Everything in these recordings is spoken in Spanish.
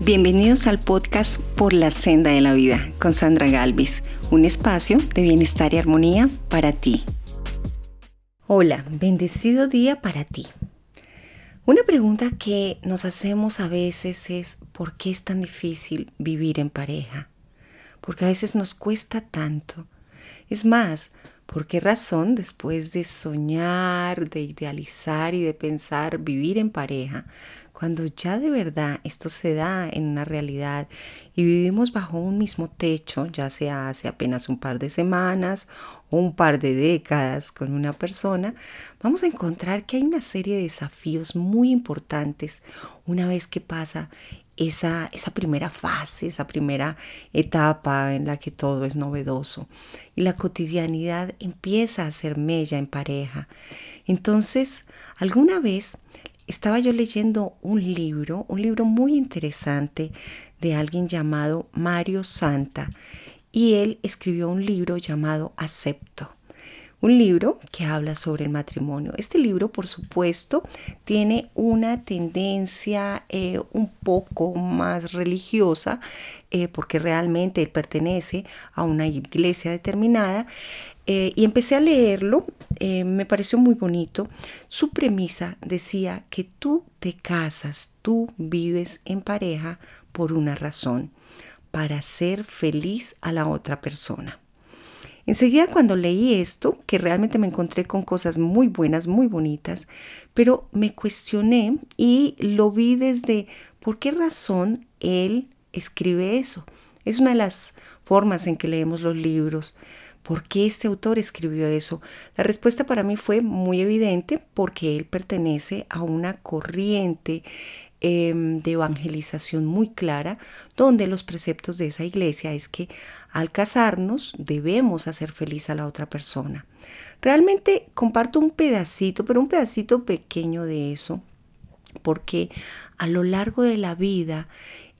Bienvenidos al podcast Por la Senda de la Vida con Sandra Galvis, un espacio de bienestar y armonía para ti. Hola, bendecido día para ti. Una pregunta que nos hacemos a veces es ¿por qué es tan difícil vivir en pareja? Porque a veces nos cuesta tanto. Es más, ¿por qué razón después de soñar, de idealizar y de pensar vivir en pareja, cuando ya de verdad esto se da en una realidad y vivimos bajo un mismo techo, ya sea hace apenas un par de semanas o un par de décadas con una persona, vamos a encontrar que hay una serie de desafíos muy importantes una vez que pasa esa, esa primera fase, esa primera etapa en la que todo es novedoso y la cotidianidad empieza a ser mella en pareja. Entonces, alguna vez estaba yo leyendo un libro, un libro muy interesante de alguien llamado Mario Santa, y él escribió un libro llamado Acepto. Un libro que habla sobre el matrimonio. Este libro, por supuesto, tiene una tendencia eh, un poco más religiosa, eh, porque realmente él pertenece a una iglesia determinada, eh, y empecé a leerlo, eh, me pareció muy bonito. Su premisa decía que tú te casas, tú vives en pareja por una razón, para ser feliz a la otra persona. Enseguida cuando leí esto, que realmente me encontré con cosas muy buenas, muy bonitas, pero me cuestioné y lo vi desde por qué razón él escribe eso. Es una de las formas en que leemos los libros. ¿Por qué este autor escribió eso? La respuesta para mí fue muy evidente porque él pertenece a una corriente em, de evangelización muy clara, donde los preceptos de esa iglesia es que al casarnos debemos hacer feliz a la otra persona. Realmente comparto un pedacito, pero un pedacito pequeño de eso, porque a lo largo de la vida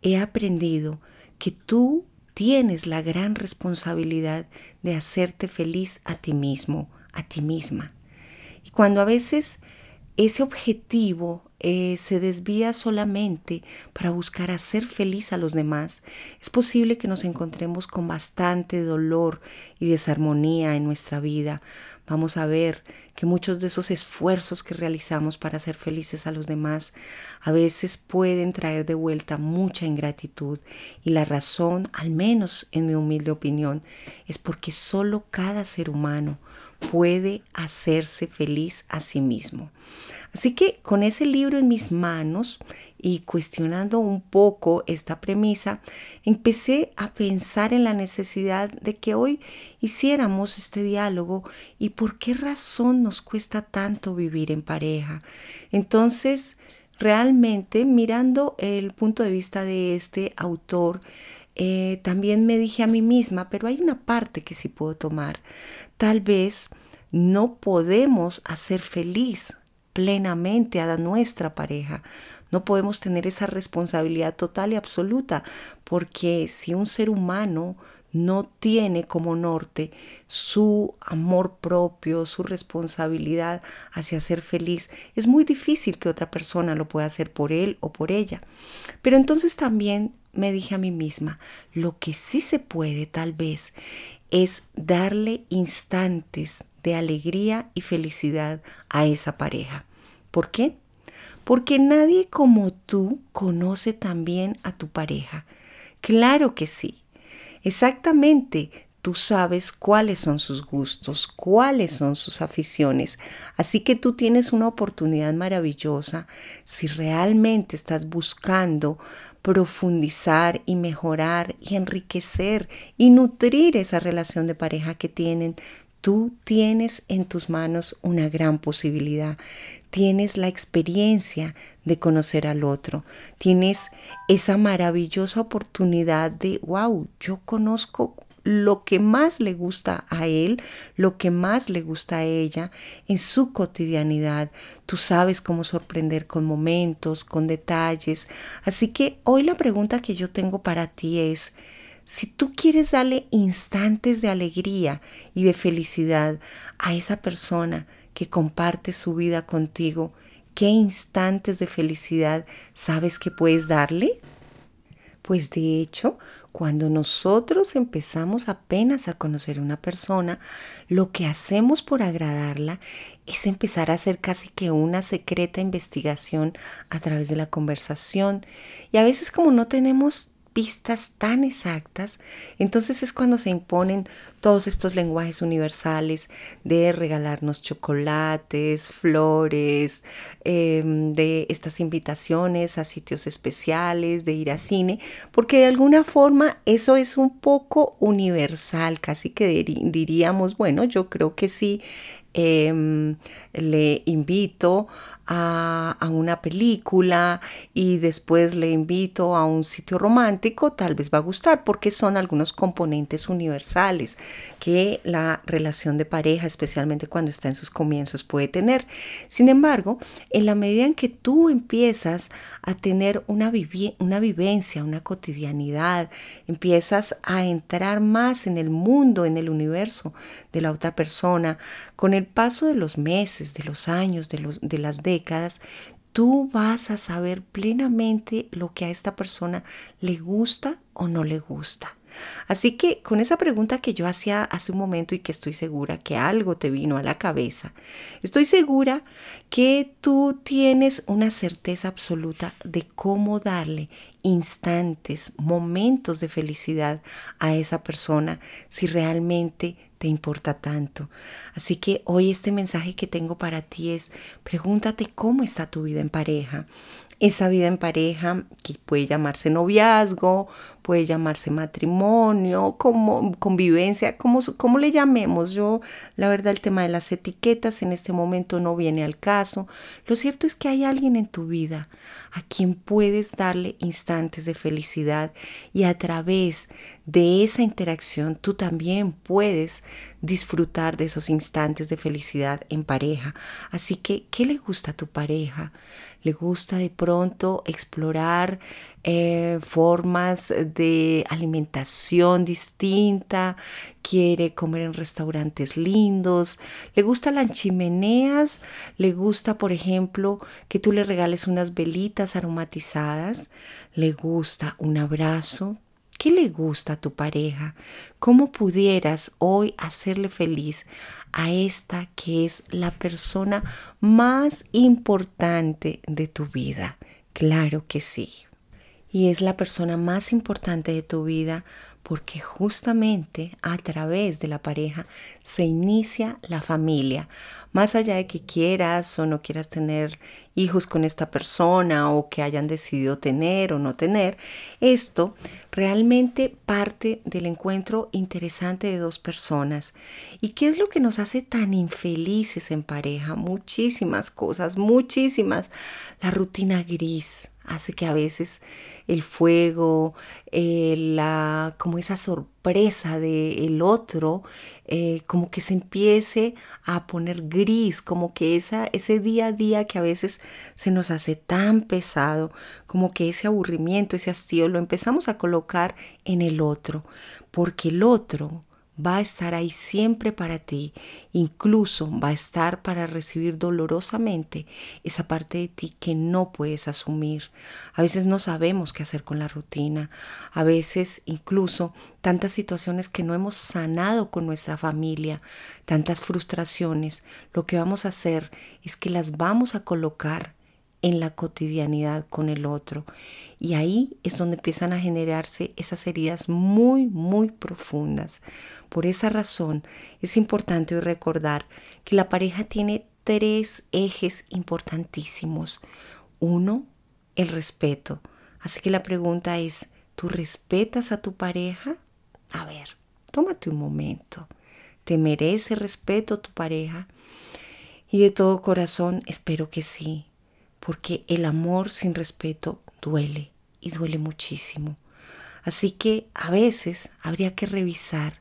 he aprendido que tú tienes la gran responsabilidad de hacerte feliz a ti mismo, a ti misma. Y cuando a veces ese objetivo eh, se desvía solamente para buscar hacer feliz a los demás, es posible que nos encontremos con bastante dolor y desarmonía en nuestra vida. Vamos a ver que muchos de esos esfuerzos que realizamos para hacer felices a los demás a veces pueden traer de vuelta mucha ingratitud y la razón, al menos en mi humilde opinión, es porque solo cada ser humano puede hacerse feliz a sí mismo. Así que con ese libro en mis manos y cuestionando un poco esta premisa, empecé a pensar en la necesidad de que hoy hiciéramos este diálogo y por qué razón nos cuesta tanto vivir en pareja. Entonces, realmente mirando el punto de vista de este autor, eh, también me dije a mí misma, pero hay una parte que sí puedo tomar. Tal vez no podemos hacer feliz plenamente a nuestra pareja. No podemos tener esa responsabilidad total y absoluta, porque si un ser humano no tiene como norte su amor propio, su responsabilidad hacia ser feliz, es muy difícil que otra persona lo pueda hacer por él o por ella. Pero entonces también me dije a mí misma, lo que sí se puede tal vez es darle instantes de alegría y felicidad a esa pareja. ¿Por qué? Porque nadie como tú conoce también a tu pareja. Claro que sí. Exactamente, tú sabes cuáles son sus gustos, cuáles son sus aficiones. Así que tú tienes una oportunidad maravillosa si realmente estás buscando profundizar y mejorar y enriquecer y nutrir esa relación de pareja que tienen Tú tienes en tus manos una gran posibilidad. Tienes la experiencia de conocer al otro. Tienes esa maravillosa oportunidad de, wow, yo conozco lo que más le gusta a él, lo que más le gusta a ella en su cotidianidad. Tú sabes cómo sorprender con momentos, con detalles. Así que hoy la pregunta que yo tengo para ti es, si tú quieres darle instantes de alegría y de felicidad a esa persona que comparte su vida contigo, ¿qué instantes de felicidad sabes que puedes darle? Pues de hecho, cuando nosotros empezamos apenas a conocer a una persona, lo que hacemos por agradarla es empezar a hacer casi que una secreta investigación a través de la conversación. Y a veces como no tenemos pistas tan exactas, entonces es cuando se imponen todos estos lenguajes universales de regalarnos chocolates, flores, em, de estas invitaciones a sitios especiales, de ir a cine, porque de alguna forma eso es un poco universal, casi que diríamos, bueno, yo creo que sí, Em, le invito a, una película y después le invito a un sitio romántico, tal vez va a gustar porque son algunos componentes universales que la relación de pareja, especialmente cuando está en sus comienzos, puede tener. Sin embargo, en la medida en que tú empiezas a tener una vivencia, una cotidianidad, empiezas a entrar más en el mundo, en el universo de la otra persona, con el paso de los meses, de los años, de, los, de las décadas, tú vas a saber plenamente lo que a esta persona le gusta o no le gusta. Así que con esa pregunta que yo hacía hace un momento y que estoy segura que algo te vino a la cabeza, estoy segura que tú tienes una certeza absoluta de cómo darle instantes, momentos de felicidad a esa persona si realmente te importa tanto. Así que hoy este mensaje que tengo para ti es, pregúntate cómo está tu vida en pareja esa vida en pareja que puede llamarse noviazgo, puede llamarse matrimonio, como convivencia, como, como le llamemos. Yo, la verdad, el tema de las etiquetas en este momento no viene al caso. Lo cierto es que hay alguien en tu vida a quien puedes darle instantes de felicidad y a través de esa interacción tú también puedes disfrutar de esos instantes de felicidad en pareja. Así que, ¿qué le gusta a tu pareja? ¿Le gusta de pronto explorar eh, formas de alimentación distinta? ¿Quiere comer en restaurantes lindos? ¿Le gustan las chimeneas? ¿Le gusta, por ejemplo, que tú le regales unas velitas aromatizadas? ¿Le gusta un abrazo? ¿Qué le gusta a tu pareja? ¿Cómo pudieras hoy hacerle feliz a esta que es la persona más importante de tu vida? Claro que sí. Y es la persona más importante de tu vida porque justamente a través de la pareja se inicia la familia. Más allá de que quieras o no quieras tener hijos con esta persona o que hayan decidido tener o no tener, esto realmente parte del encuentro interesante de dos personas. ¿Y qué es lo que nos hace tan infelices en pareja? Muchísimas cosas, muchísimas. La rutina gris hace que a veces el fuego, eh, la, como esa sorpresa del otro, eh, como que se empiece a poner gris, como que esa, ese día a día que a veces se nos hace tan pesado, como que ese aburrimiento, ese hastío, lo empezamos a colocar en el otro, porque el otro va a estar ahí siempre para ti, incluso va a estar para recibir dolorosamente esa parte de ti que no puedes asumir. A veces no sabemos qué hacer con la rutina, a veces incluso tantas situaciones que no hemos sanado con nuestra familia, tantas frustraciones, lo que vamos a hacer es que las vamos a colocar en la cotidianidad con el otro. Y ahí es donde empiezan a generarse esas heridas muy, muy profundas. Por esa razón es importante recordar que la pareja tiene tres ejes importantísimos. Uno, el respeto. Así que la pregunta es, ¿tú respetas a tu pareja? A ver, tómate un momento. ¿Te merece respeto tu pareja? Y de todo corazón espero que sí porque el amor sin respeto duele y duele muchísimo. Así que a veces habría que revisar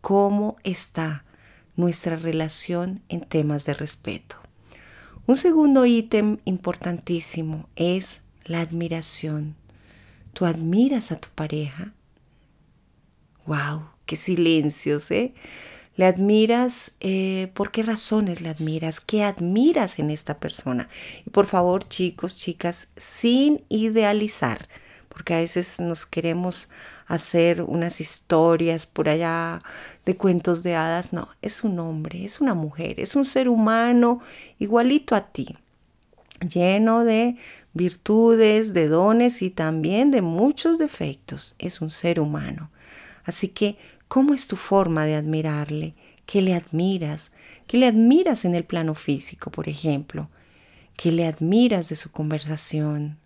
cómo está nuestra relación en temas de respeto. Un segundo ítem importantísimo es la admiración. ¿Tú admiras a tu pareja? ¡Wow! ¡Qué silencios, eh! ¿Le admiras? Eh, ¿Por qué razones le admiras? ¿Qué admiras en esta persona? Y por favor, chicos, chicas, sin idealizar, porque a veces nos queremos hacer unas historias por allá de cuentos de hadas. No, es un hombre, es una mujer, es un ser humano igualito a ti, lleno de virtudes, de dones y también de muchos defectos. Es un ser humano. Así que, ¿cómo es tu forma de admirarle? ¿Qué le admiras? ¿Qué le admiras en el plano físico, por ejemplo? ¿Qué le admiras de su conversación?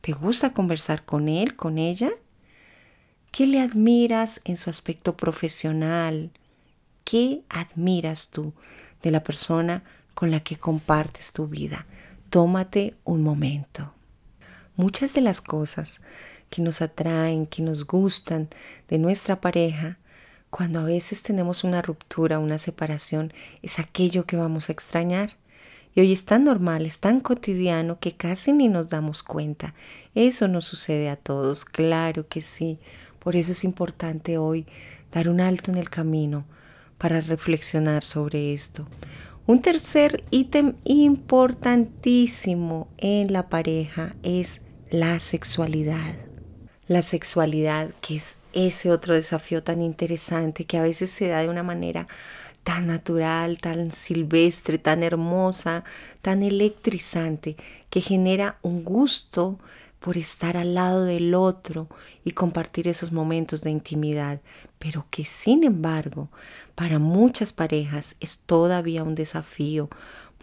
¿Te gusta conversar con él, con ella? ¿Qué le admiras en su aspecto profesional? ¿Qué admiras tú de la persona con la que compartes tu vida? Tómate un momento. Muchas de las cosas que nos atraen, que nos gustan de nuestra pareja, cuando a veces tenemos una ruptura, una separación, es aquello que vamos a extrañar. Y hoy es tan normal, es tan cotidiano que casi ni nos damos cuenta. Eso nos sucede a todos, claro que sí. Por eso es importante hoy dar un alto en el camino para reflexionar sobre esto. Un tercer ítem importantísimo en la pareja es la sexualidad. La sexualidad, que es ese otro desafío tan interesante que a veces se da de una manera tan natural, tan silvestre, tan hermosa, tan electrizante, que genera un gusto por estar al lado del otro y compartir esos momentos de intimidad, pero que sin embargo para muchas parejas es todavía un desafío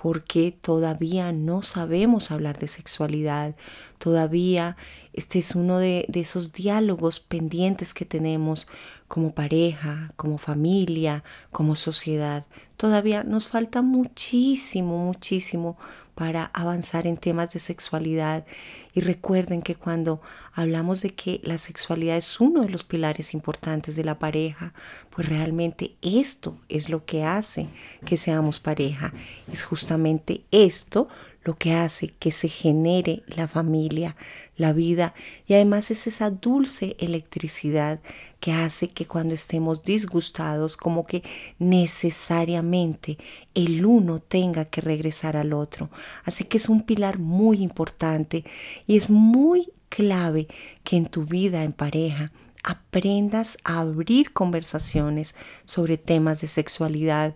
porque todavía no sabemos hablar de sexualidad, todavía este es uno de, esos diálogos pendientes que tenemos como pareja, como familia, como sociedad. Todavía nos falta muchísimo, muchísimo para avanzar en temas de sexualidad. Y recuerden que cuando hablamos de que la sexualidad es uno de los pilares importantes de la pareja, pues realmente esto es lo que hace que seamos pareja. Es justamente esto lo que hace que se genere la familia, la vida y además es esa dulce electricidad que hace que cuando estemos disgustados como que necesariamente el uno tenga que regresar al otro. Así que es un pilar muy importante y es muy clave que en tu vida en pareja aprendas a abrir conversaciones sobre temas de sexualidad,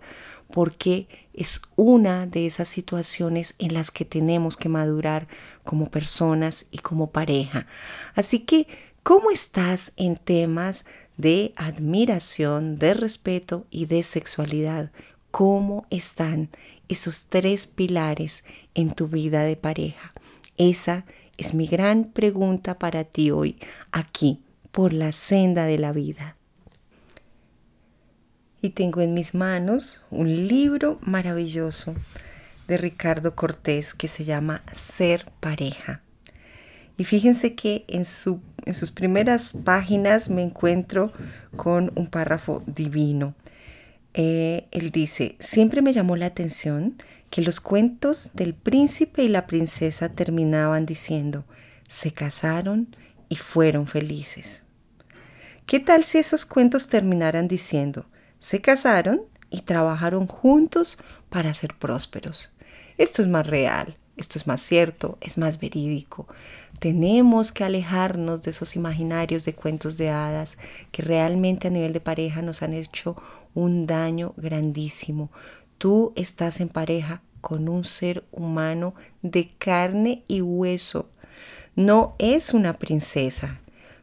porque es una de esas situaciones en las que tenemos que madurar como personas y como pareja. Así que, ¿cómo estás en temas de admiración, de respeto y de sexualidad? ¿Cómo están esos tres pilares en tu vida de pareja? Esa es mi gran pregunta para ti hoy, aquí, por la senda de la vida y tengo en mis manos un libro maravilloso de Ricardo Cortés que se llama Ser pareja. Y fíjense que en, su, en sus primeras páginas me encuentro con un párrafo divino. Eh, él dice, siempre me llamó la atención que los cuentos del príncipe y la princesa terminaban diciendo, se casaron y fueron felices. ¿Qué tal si esos cuentos terminaran diciendo, se casaron y trabajaron juntos para ser prósperos. Esto es más real, esto es más cierto, es más verídico. Tenemos que alejarnos de esos imaginarios de cuentos de hadas que realmente a nivel de pareja nos han hecho un daño grandísimo. Tú estás en pareja con un ser humano de carne y hueso. No es una princesa,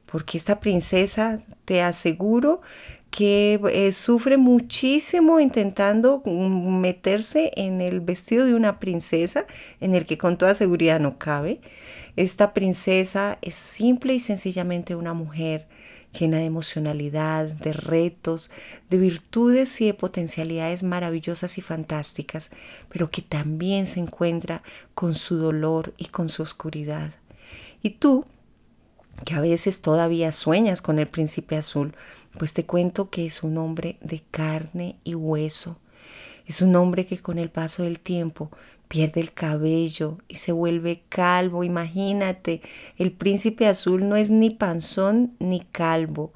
porque esta princesa te aseguro que eh, sufre muchísimo intentando meterse en el vestido de una princesa en el que con toda seguridad no cabe. Esta princesa es simple y sencillamente una mujer llena de emocionalidad, de retos, de virtudes y de potencialidades maravillosas y fantásticas, pero que también se encuentra con su dolor y con su oscuridad. Y tú, que a veces todavía sueñas con el príncipe azul, pues te cuento que es un hombre de carne y hueso. Es un hombre que con el paso del tiempo pierde el cabello y se vuelve calvo. Imagínate, el príncipe azul no es ni panzón ni calvo,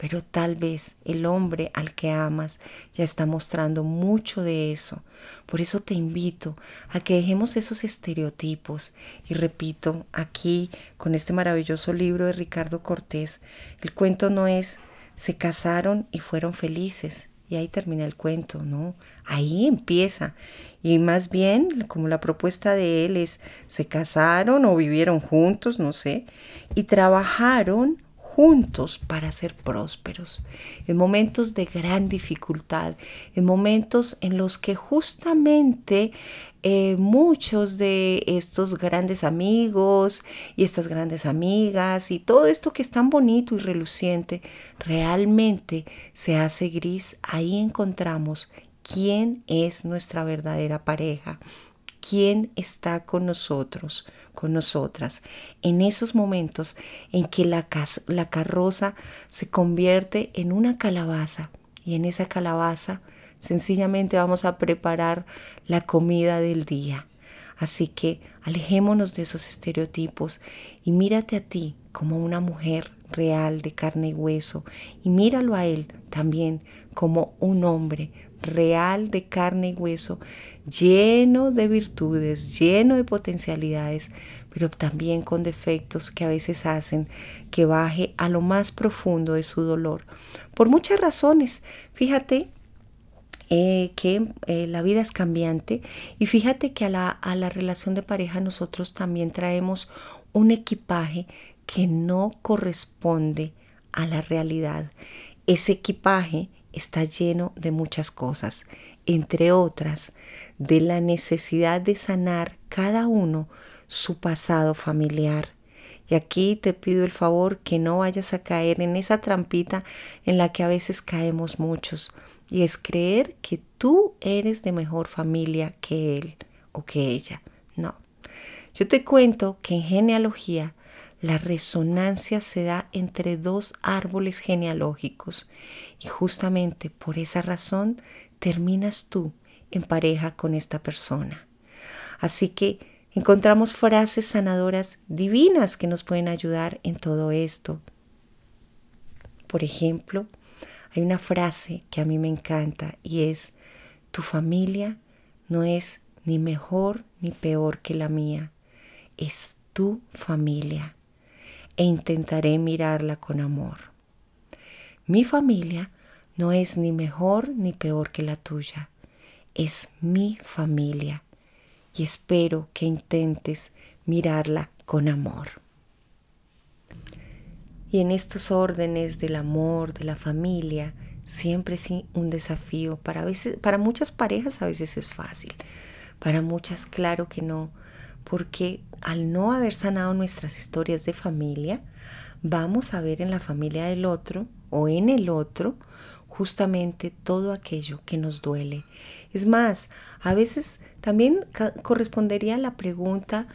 pero tal vez el hombre al que amas ya está mostrando mucho de eso. Por eso te invito a que dejemos esos estereotipos. Y repito, aquí con este maravilloso libro de Ricardo Cortés, el cuento no es se casaron y fueron felices. Y ahí termina el cuento, ¿no? Ahí empieza. Y más bien, como la propuesta de él es, se casaron o vivieron juntos, no sé, y trabajaron juntos para ser prósperos, en momentos de gran dificultad, en momentos en los que justamente eh, muchos de estos grandes amigos y estas grandes amigas y todo esto que es tan bonito y reluciente realmente se hace gris, ahí encontramos quién es nuestra verdadera pareja, quién está con nosotros, con nosotras, en esos momentos en que la, carroza se convierte en una calabaza y en esa calabaza sencillamente vamos a preparar la comida del día. Así que alejémonos de esos estereotipos y mírate a ti como una mujer real de carne y hueso y míralo a él también como un hombre real de carne y hueso, lleno de virtudes, lleno de potencialidades, pero también con defectos que a veces hacen que baje a lo más profundo de su dolor. Por muchas razones, fíjate eh, que eh, la vida es cambiante y fíjate que a la, a la relación de pareja nosotros también traemos un equipaje que no corresponde a la realidad. Ese equipaje está lleno de muchas cosas, entre otras de la necesidad de sanar cada uno su pasado familiar. Y aquí te pido el favor que no vayas a caer en esa trampita en la que a veces caemos muchos, y es creer que tú eres de mejor familia que él o que ella. No. Yo te cuento que en genealogía la resonancia se da entre dos árboles genealógicos y justamente por esa razón terminas tú en pareja con esta persona. Así que encontramos frases sanadoras divinas que nos pueden ayudar en todo esto. Por ejemplo, hay una frase que a mí me encanta y es, tu familia no es ni mejor ni peor que la mía, es tu familia e intentaré mirarla con amor. Mi familia no es ni mejor ni peor que la tuya, es mi familia y espero que intentes mirarla con amor. Y en estos órdenes del amor, de la familia, siempre es un desafío. Para, veces, para muchas parejas a veces es fácil, para muchas claro que no, porque al no haber sanado nuestras historias de familia, vamos a ver en la familia del otro o en el otro justamente todo aquello que nos duele. Es más, a veces también correspondería la pregunta,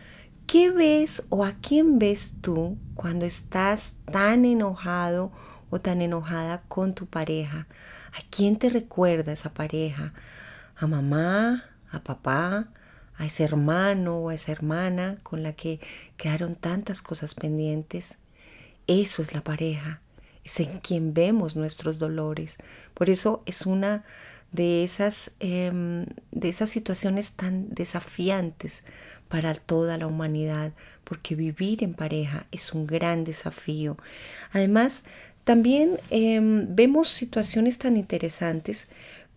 ¿qué ves o a quién ves tú cuando estás tan enojado o tan enojada con tu pareja? ¿A quién te recuerda esa pareja? ¿A mamá? ¿A papá? A ese hermano o a esa hermana con la que quedaron tantas cosas pendientes. Eso es la pareja, es en quien vemos nuestros dolores. Por eso es una de esas, em, de esas situaciones tan desafiantes para toda la humanidad, porque vivir en pareja es un gran desafío. Además, también em, vemos situaciones tan interesantes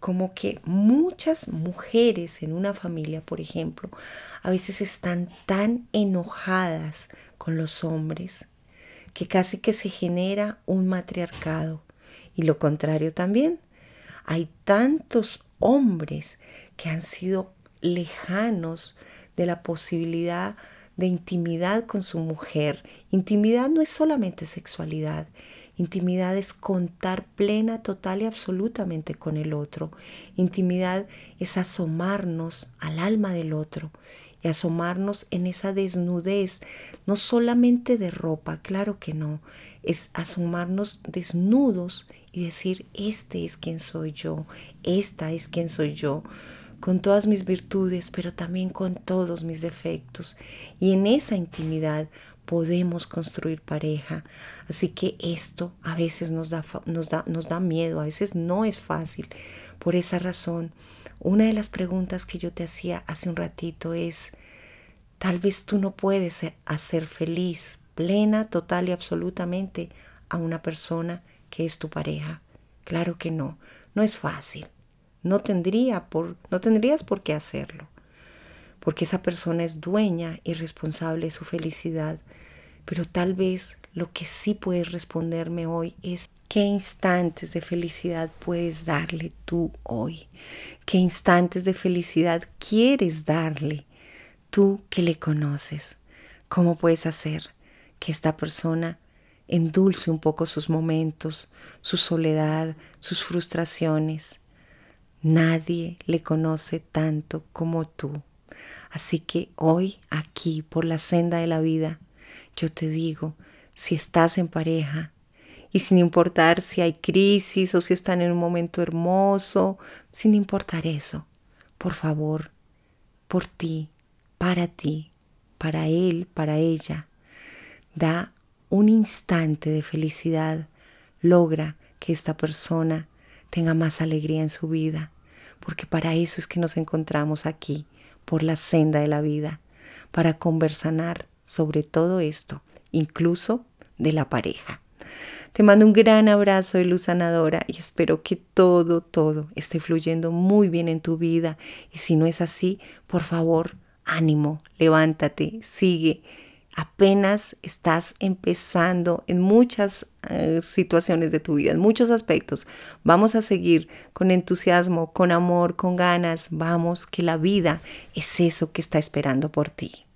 como que muchas mujeres en una familia, por ejemplo, a veces están tan enojadas con los hombres que casi que se genera un matriarcado. Y lo contrario también. Hay tantos hombres que han sido lejanos de la posibilidad de intimidad con su mujer. Intimidad no es solamente sexualidad, Intimidad es contar plena, total y absolutamente con el otro. Intimidad es asomarnos al alma del otro y asomarnos en esa desnudez, no solamente de ropa, claro que no, es asomarnos desnudos y decir, este es quien soy yo, esta es quien soy yo, con todas mis virtudes, pero también con todos mis defectos. Y en esa intimidad podemos construir pareja. Así que esto a veces nos da, nos da, nos da miedo, a veces no es fácil. Por esa razón, una de las preguntas que yo te hacía hace un ratito es, tal vez tú no puedes hacer feliz, plena, total y absolutamente a una persona que es tu pareja. Claro que no, no es fácil. No, tendría por, no tendrías por qué hacerlo, porque esa persona es dueña y responsable de su felicidad. Pero tal vez lo que sí puedes responderme hoy es qué instantes de felicidad puedes darle tú hoy, qué instantes de felicidad quieres darle tú que le conoces, cómo puedes hacer que esta persona endulce un poco sus momentos, su soledad, sus frustraciones. Nadie le conoce tanto como tú. Así que hoy, aquí, por la senda de la vida, yo te digo, si estás en pareja, y sin importar si hay crisis o si están en un momento hermoso, sin importar eso, por favor, por ti, para ti, para él, para ella, da un instante de felicidad, logra que esta persona tenga más alegría en su vida, porque para eso es que nos encontramos aquí, por la senda de la vida, para conversar sobre todo esto, incluso de la pareja. Te mando un gran abrazo de luz sanadora y espero que todo, todo esté fluyendo muy bien en tu vida. Y si no es así, por favor, ánimo, levántate, sigue apenas estás empezando en muchas eh, situaciones de tu vida, en muchos aspectos. Vamos a seguir con entusiasmo, con amor, con ganas. Vamos, que la vida es eso que está esperando por ti.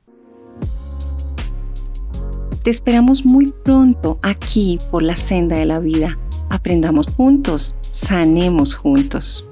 Te esperamos muy pronto aquí por la senda de la vida. Aprendamos juntos, sanemos juntos.